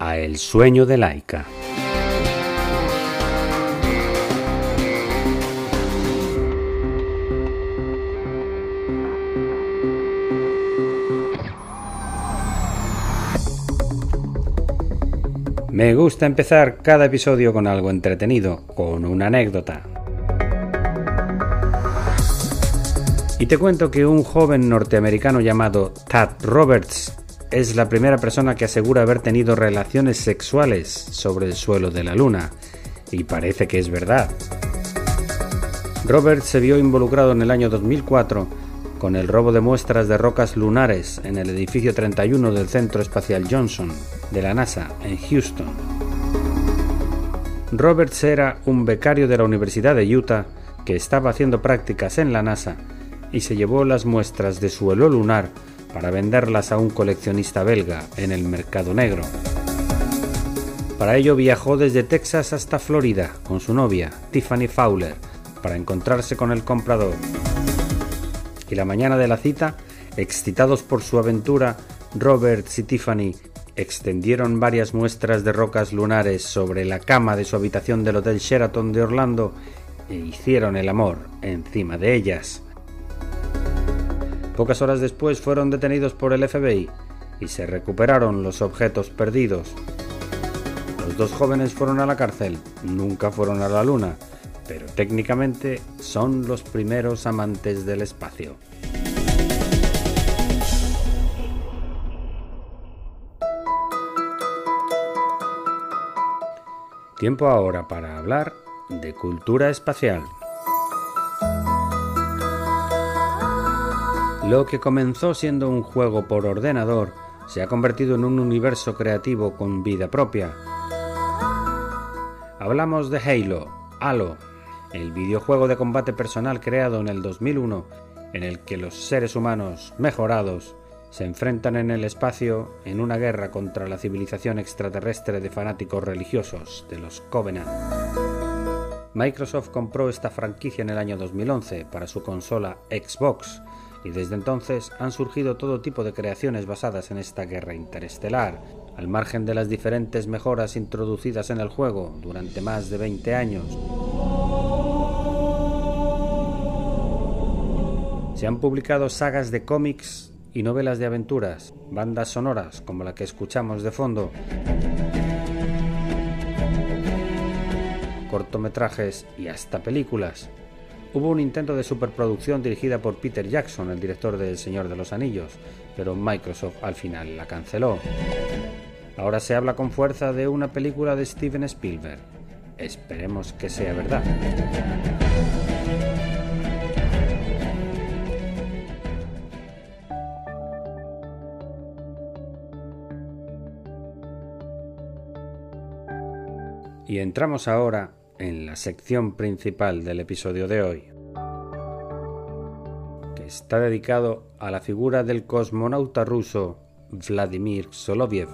El sueño de Laika. Me gusta empezar cada episodio con algo entretenido, con una anécdota. Y te cuento que un joven norteamericano llamado Tad Roberts es la primera persona que asegura haber tenido relaciones sexuales sobre el suelo de la Luna, y parece que es verdad. Robert se vio involucrado en el año 2004 con el robo de muestras de rocas lunares en el edificio 31 del Centro Espacial Johnson de la NASA en Houston. Roberts era un becario de la Universidad de Utah que estaba haciendo prácticas en la NASA y se llevó las muestras de suelo lunar para venderlas a un coleccionista belga en el mercado negro. Para ello viajó desde Texas hasta Florida con su novia, Tiffany Fowler, para encontrarse con el comprador. Y la mañana de la cita, excitados por su aventura, Roberts y Tiffany extendieron varias muestras de rocas lunares sobre la cama de su habitación del Hotel Sheraton de Orlando e hicieron el amor encima de ellas. Pocas horas después fueron detenidos por el FBI y se recuperaron los objetos perdidos. Los dos jóvenes fueron a la cárcel, nunca fueron a la luna, pero técnicamente son los primeros amantes del espacio. Tiempo ahora para hablar de cultura espacial. Lo que comenzó siendo un juego por ordenador se ha convertido en un universo creativo con vida propia. Hablamos de Halo, Halo, el videojuego de combate personal creado en el 2001 en el que los seres humanos mejorados se enfrentan en el espacio en una guerra contra la civilización extraterrestre de fanáticos religiosos de los Covenant. Microsoft compró esta franquicia en el año 2011 para su consola Xbox y desde entonces han surgido todo tipo de creaciones basadas en esta guerra interestelar, al margen de las diferentes mejoras introducidas en el juego durante más de 20 años. Se han publicado sagas de cómics y novelas de aventuras, bandas sonoras como la que escuchamos de fondo, cortometrajes y hasta películas. Hubo un intento de superproducción dirigida por Peter Jackson, el director de El Señor de los Anillos, pero Microsoft al final la canceló. Ahora se habla con fuerza de una película de Steven Spielberg. Esperemos que sea verdad. Y entramos ahora en la sección principal del episodio de hoy, que está dedicado a la figura del cosmonauta ruso Vladimir Soloviev.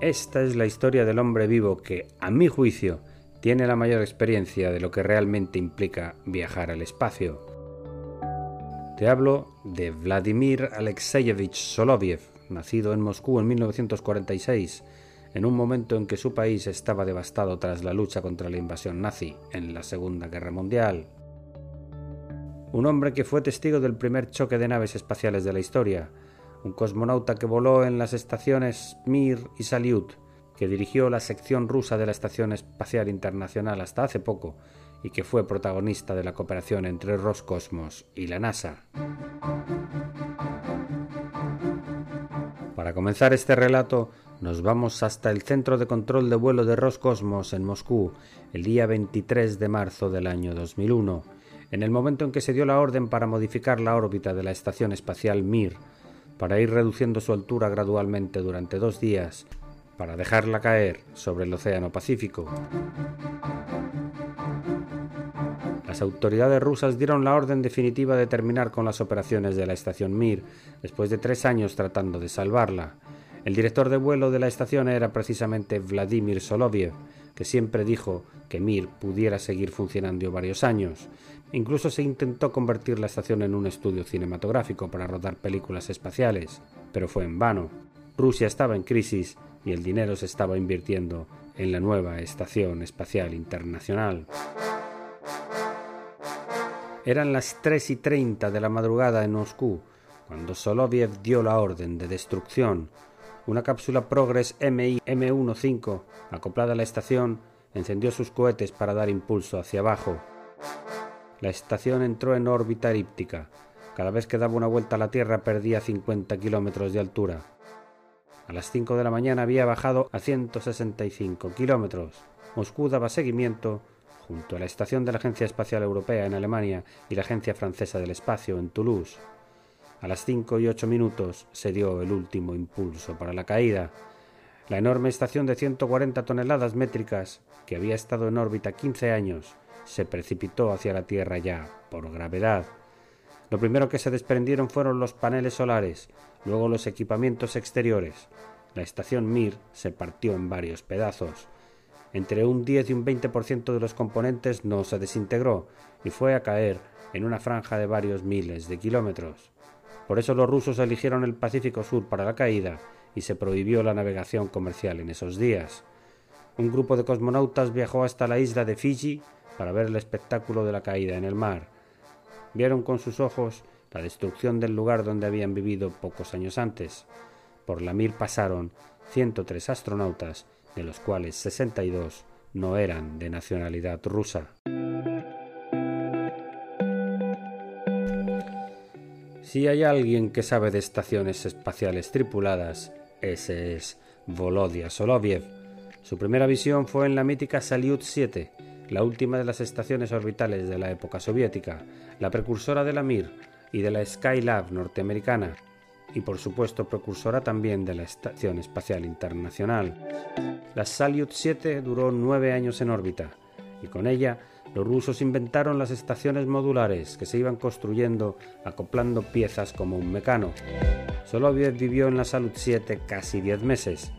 Esta es la historia del hombre vivo que, a mi juicio, tiene la mayor experiencia de lo que realmente implica viajar al espacio. Te hablo de Vladimir Alexeyevich Soloviev, nacido en Moscú en 1946 en un momento en que su país estaba devastado tras la lucha contra la invasión nazi en la Segunda Guerra Mundial. Un hombre que fue testigo del primer choque de naves espaciales de la historia, un cosmonauta que voló en las estaciones Mir y Salyut, que dirigió la sección rusa de la Estación Espacial Internacional hasta hace poco y que fue protagonista de la cooperación entre Roscosmos y la NASA. Para comenzar este relato, nos vamos hasta el Centro de Control de Vuelo de Roscosmos en Moscú el día 23 de marzo del año 2001, en el momento en que se dio la orden para modificar la órbita de la Estación Espacial Mir, para ir reduciendo su altura gradualmente durante dos días, para dejarla caer sobre el Océano Pacífico. Las autoridades rusas dieron la orden definitiva de terminar con las operaciones de la estación Mir, después de tres años tratando de salvarla. El director de vuelo de la estación era precisamente Vladimir Soloviev, que siempre dijo que Mir pudiera seguir funcionando varios años. Incluso se intentó convertir la estación en un estudio cinematográfico para rodar películas espaciales, pero fue en vano. Rusia estaba en crisis y el dinero se estaba invirtiendo en la nueva Estación Espacial Internacional. Eran las 3 y 30 de la madrugada en Moscú cuando Soloviev dio la orden de destrucción. Una cápsula Progress MI M15 acoplada a la estación encendió sus cohetes para dar impulso hacia abajo. La estación entró en órbita elíptica. Cada vez que daba una vuelta a la Tierra perdía 50 kilómetros de altura. A las 5 de la mañana había bajado a 165 kilómetros. Moscú daba seguimiento junto a la estación de la Agencia Espacial Europea en Alemania y la Agencia Francesa del Espacio en Toulouse. A las 5 y 8 minutos se dio el último impulso para la caída. La enorme estación de 140 toneladas métricas, que había estado en órbita 15 años, se precipitó hacia la Tierra ya por gravedad. Lo primero que se desprendieron fueron los paneles solares, luego los equipamientos exteriores. La estación Mir se partió en varios pedazos. Entre un 10 y un 20% de los componentes no se desintegró y fue a caer en una franja de varios miles de kilómetros. Por eso los rusos eligieron el Pacífico Sur para la caída y se prohibió la navegación comercial en esos días. Un grupo de cosmonautas viajó hasta la isla de Fiji para ver el espectáculo de la caída en el mar. Vieron con sus ojos la destrucción del lugar donde habían vivido pocos años antes. Por la Mir pasaron 103 astronautas, de los cuales 62 no eran de nacionalidad rusa. Si hay alguien que sabe de estaciones espaciales tripuladas, ese es Volodya Soloviev. Su primera visión fue en la mítica Salyut 7, la última de las estaciones orbitales de la época soviética, la precursora de la Mir y de la Skylab norteamericana, y por supuesto precursora también de la Estación Espacial Internacional. La Salyut 7 duró nueve años en órbita, y con ella los rusos inventaron las estaciones modulares que se iban construyendo acoplando piezas como un mecano. Soloviev vivió en la Salyut 7 casi diez meses,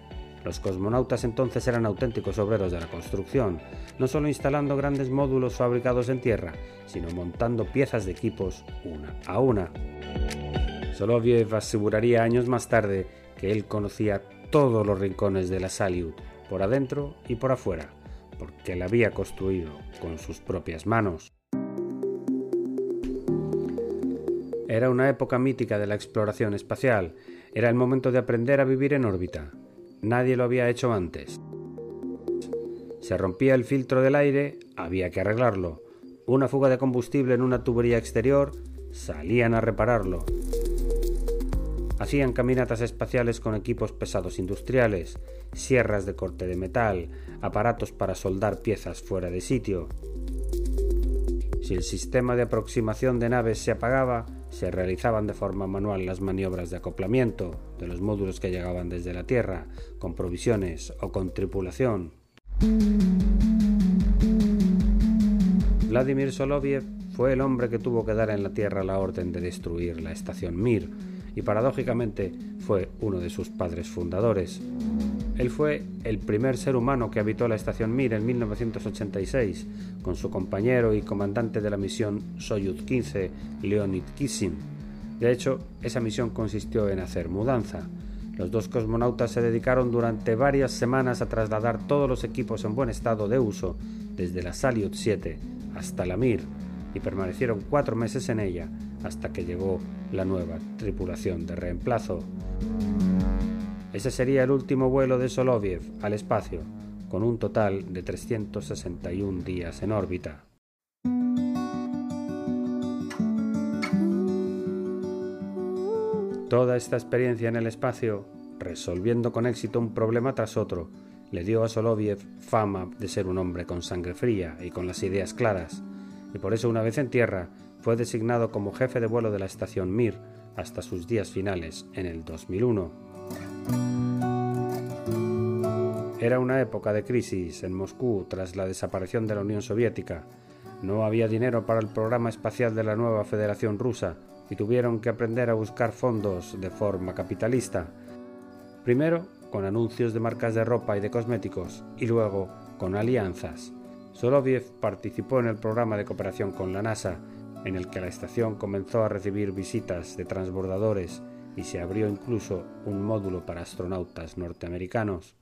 los cosmonautas entonces eran auténticos obreros de la construcción, no solo instalando grandes módulos fabricados en tierra, sino montando piezas de equipos una a una. Soloviev aseguraría años más tarde que él conocía todos los rincones de la Salyut, por adentro y por afuera, porque la había construido con sus propias manos. Era una época mítica de la exploración espacial, era el momento de aprender a vivir en órbita, Nadie lo había hecho antes. Se rompía el filtro del aire, había que arreglarlo. Una fuga de combustible en una tubería exterior, salían a repararlo. Hacían caminatas espaciales con equipos pesados industriales, sierras de corte de metal, aparatos para soldar piezas fuera de sitio. Si el sistema de aproximación de naves se apagaba, se realizaban de forma manual las maniobras de acoplamiento de los módulos que llegaban desde la Tierra, con provisiones o con tripulación. Vladimir Soloviev fue el hombre que tuvo que dar en la Tierra la orden de destruir la estación Mir, y paradójicamente fue uno de sus padres fundadores. Él fue el primer ser humano que habitó la estación Mir en 1986, con su compañero y comandante de la misión Soyuz 15, Leonid Kissin. De hecho, esa misión consistió en hacer mudanza. Los dos cosmonautas se dedicaron durante varias semanas a trasladar todos los equipos en buen estado de uso, desde la Salyut 7 hasta la Mir, y permanecieron cuatro meses en ella, hasta que llegó la nueva tripulación de reemplazo. Ese sería el último vuelo de Soloviev al espacio, con un total de 361 días en órbita. Toda esta experiencia en el espacio, resolviendo con éxito un problema tras otro, le dio a Soloviev fama de ser un hombre con sangre fría y con las ideas claras, y por eso una vez en tierra fue designado como jefe de vuelo de la estación Mir, hasta sus días finales en el 2001. Era una época de crisis en Moscú tras la desaparición de la Unión Soviética. No había dinero para el programa espacial de la nueva Federación Rusa y tuvieron que aprender a buscar fondos de forma capitalista. Primero con anuncios de marcas de ropa y de cosméticos y luego con alianzas. Soloviev participó en el programa de cooperación con la NASA, en el que la estación comenzó a recibir visitas de transbordadores y se abrió incluso un módulo para astronautas norteamericanos.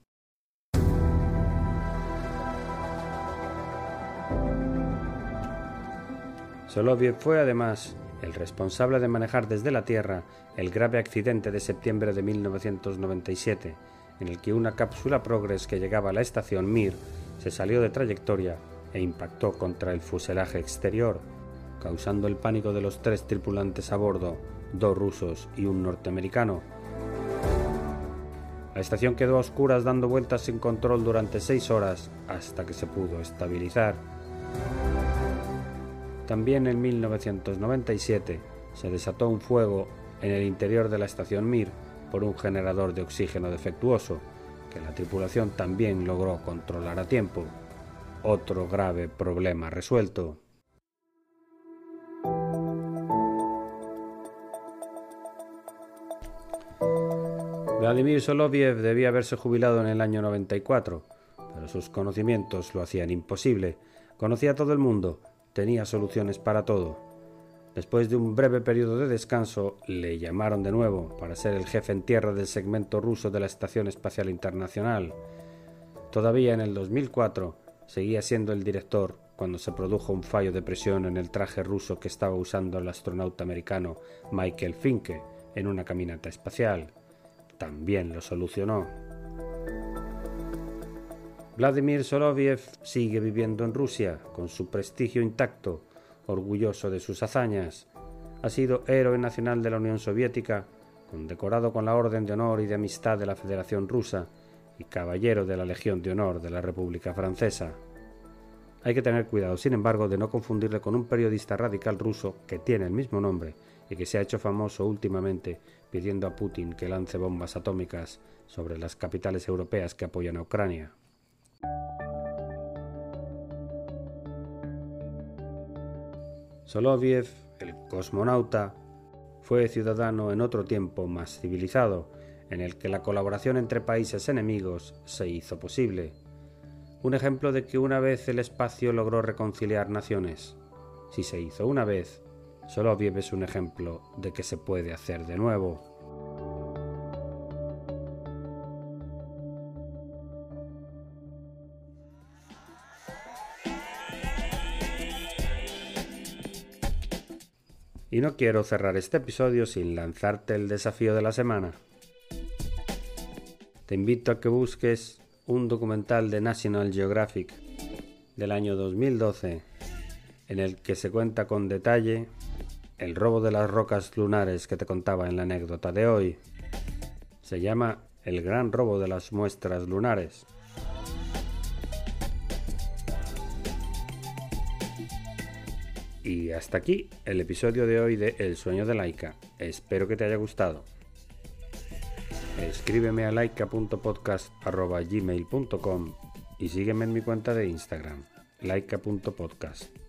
Soloviev fue además el responsable de manejar desde la Tierra el grave accidente de septiembre de 1997, en el que una cápsula Progress que llegaba a la estación Mir se salió de trayectoria e impactó contra el fuselaje exterior, causando el pánico de los tres tripulantes a bordo, dos rusos y un norteamericano. La estación quedó a oscuras dando vueltas sin control durante seis horas hasta que se pudo estabilizar. También en 1997 se desató un fuego en el interior de la estación Mir por un generador de oxígeno defectuoso, que la tripulación también logró controlar a tiempo. Otro grave problema resuelto. Vladimir Soloviev debía haberse jubilado en el año 94, pero sus conocimientos lo hacían imposible. Conocía a todo el mundo tenía soluciones para todo. Después de un breve periodo de descanso, le llamaron de nuevo para ser el jefe en tierra del segmento ruso de la Estación Espacial Internacional. Todavía en el 2004 seguía siendo el director cuando se produjo un fallo de presión en el traje ruso que estaba usando el astronauta americano Michael Finke en una caminata espacial. También lo solucionó. Vladimir Soloviev sigue viviendo en Rusia, con su prestigio intacto, orgulloso de sus hazañas. Ha sido héroe nacional de la Unión Soviética, condecorado con la Orden de Honor y de Amistad de la Federación Rusa y caballero de la Legión de Honor de la República Francesa. Hay que tener cuidado, sin embargo, de no confundirle con un periodista radical ruso que tiene el mismo nombre y que se ha hecho famoso últimamente pidiendo a Putin que lance bombas atómicas sobre las capitales europeas que apoyan a Ucrania. Soloviev, el cosmonauta, fue ciudadano en otro tiempo más civilizado, en el que la colaboración entre países enemigos se hizo posible. Un ejemplo de que una vez el espacio logró reconciliar naciones. Si se hizo una vez, Soloviev es un ejemplo de que se puede hacer de nuevo. Y no quiero cerrar este episodio sin lanzarte el desafío de la semana. Te invito a que busques un documental de National Geographic del año 2012 en el que se cuenta con detalle el robo de las rocas lunares que te contaba en la anécdota de hoy. Se llama El gran robo de las muestras lunares. Y hasta aquí el episodio de hoy de El sueño de Laika. Espero que te haya gustado. Escríbeme a laika.podcast.gmail.com y sígueme en mi cuenta de Instagram, laika.podcast.